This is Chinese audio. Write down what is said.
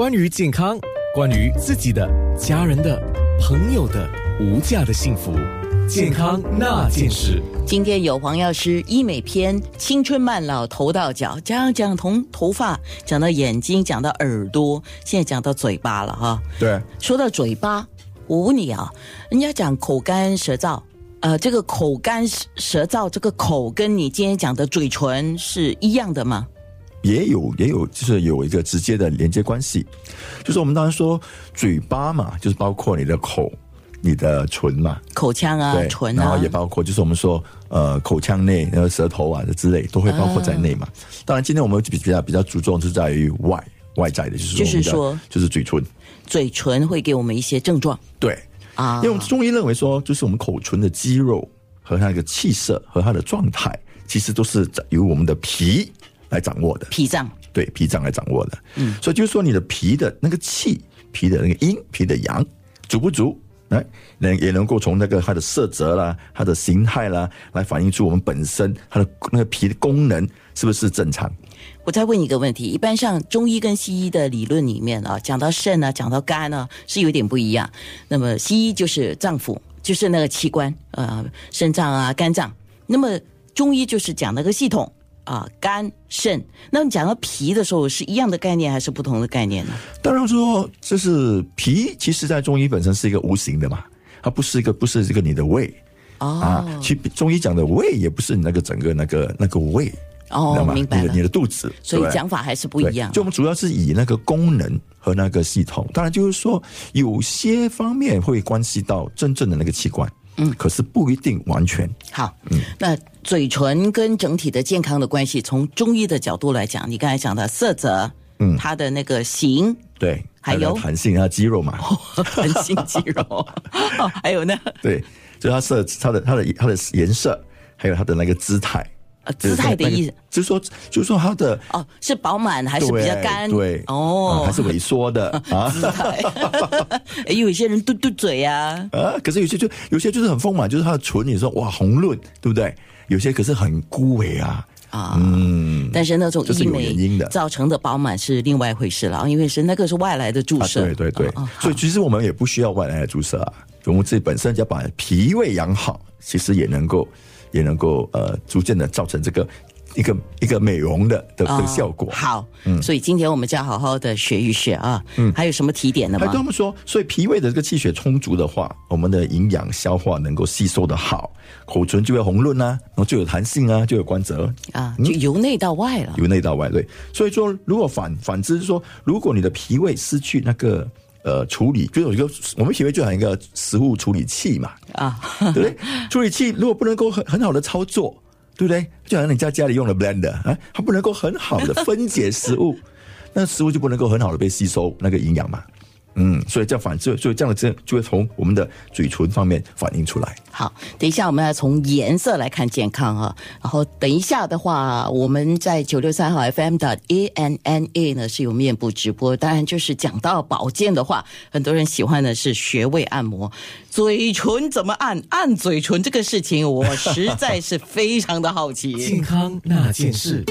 关于健康，关于自己的、家人的、朋友的无价的幸福，健康那件事。今天有黄药师医美篇，青春慢老头到脚，讲讲从头发讲到眼睛，讲到耳朵，现在讲到嘴巴了哈。对，说到嘴巴，我问你啊，人家讲口干舌燥，呃，这个口干舌燥，这个口跟你今天讲的嘴唇是一样的吗？也有也有，就是有一个直接的连接关系，就是我们当然说嘴巴嘛，就是包括你的口、你的唇嘛，口腔啊，对，唇啊，然后也包括就是我们说呃口腔内，然后舌头啊的之类都会包括在内嘛。当然，今天我们比比较比较注重是在于外外在的，就是就是说就是嘴唇，嘴唇会给我们一些症状。对，啊。因为我们中医认为说，就是我们口唇的肌肉和它那个气色和它的状态，其实都是由我们的皮来掌握的。脾脏对脾脏来掌握的。嗯，所以就是说你的脾的那个气、脾的那个阴、脾的阳足不足，来，能也能够从那个它的色泽啦、它的形态啦，来反映出我们本身它的那个脾的功能是不是正常。我再问你一个问题，一般像中医跟西医的理论里面啊，讲到肾啊，讲到肝啊、是有点不一样。那么西医就是脏腑，就是那个器官，呃，肾脏啊、肝脏。那么中医就是讲那个系统啊，肝肾。那么讲到脾的时候，是一样的概念还是不同的概念呢？当然说，就是脾，其实在中医本身是一个无形的嘛，它不是一个不是这个你的胃。哦啊，其实中医讲的胃也不是你那个整个那个那个胃，哦明白了你的你的肚子，所以讲法还是不一样。就我们主要是以那个功能和那个系统，当然就是说有些方面会关系到真正的那个器官，嗯，可是不一定完全。好，嗯。那嘴唇跟整体的健康的关系，从中医的角度来讲，你刚才讲的色泽，嗯，它的那个形，对，还有？弹性啊，肌肉嘛，弹性肌肉，哦 还有呢，对，就是它色、它的、它的、它的颜色，还有它的那个姿态。呃，姿态的意思，就是说，就是说它的哦，是饱满还是比较干？对，哦啊，还是萎缩的 啊姿态。哎有一些人嘟嘟嘴呀，啊，可是有些就有些就是很丰满，就是它的唇，你说哇红润，对不对？有些可是很枯萎啊，啊，嗯，但是那种因的造成的饱满是另外一回事了，因为是那个是外来的注啊，射。对对对，所以其实我们也不需要外来的注射啊，我们自己本身只要把脾胃养好，其实也能够也能够呃逐渐的造成这个一个一个美容的的的效果。哦好，所以今天我们就要好好的学一学啊。嗯，还有什么提点的吗还跟他？们说，所以脾胃的这个气血充足的话，我们的营养消化能够吸收的好，口唇就会红润啊，然后就有弹性啊，就有光泽，啊，就由内到外了。由内到外对。所以说，如果反反之是说，如果你的脾胃失去那个呃处理，就有一个我们协会就好像一个食物处理器嘛，啊，对不对？处理器如果不能够很很好的操作，对不对？就好像你在家里用的 blender 啊，它不能够很好的分解食物，那食物就不能够很好的被吸收那个营养嘛。嗯，所以这样反射所以这样的这就会从我们的嘴唇方面反映出来。好，等一下我们要从颜色来看健康啊。然后等一下的话，我们在九六三号 FM 的 A N N A 呢是有面部直播。当然，就是讲到保健的话，很多人喜欢的是穴位按摩，嘴唇怎么按？按嘴唇这个事情，我实在是非常的好奇。健康那件事。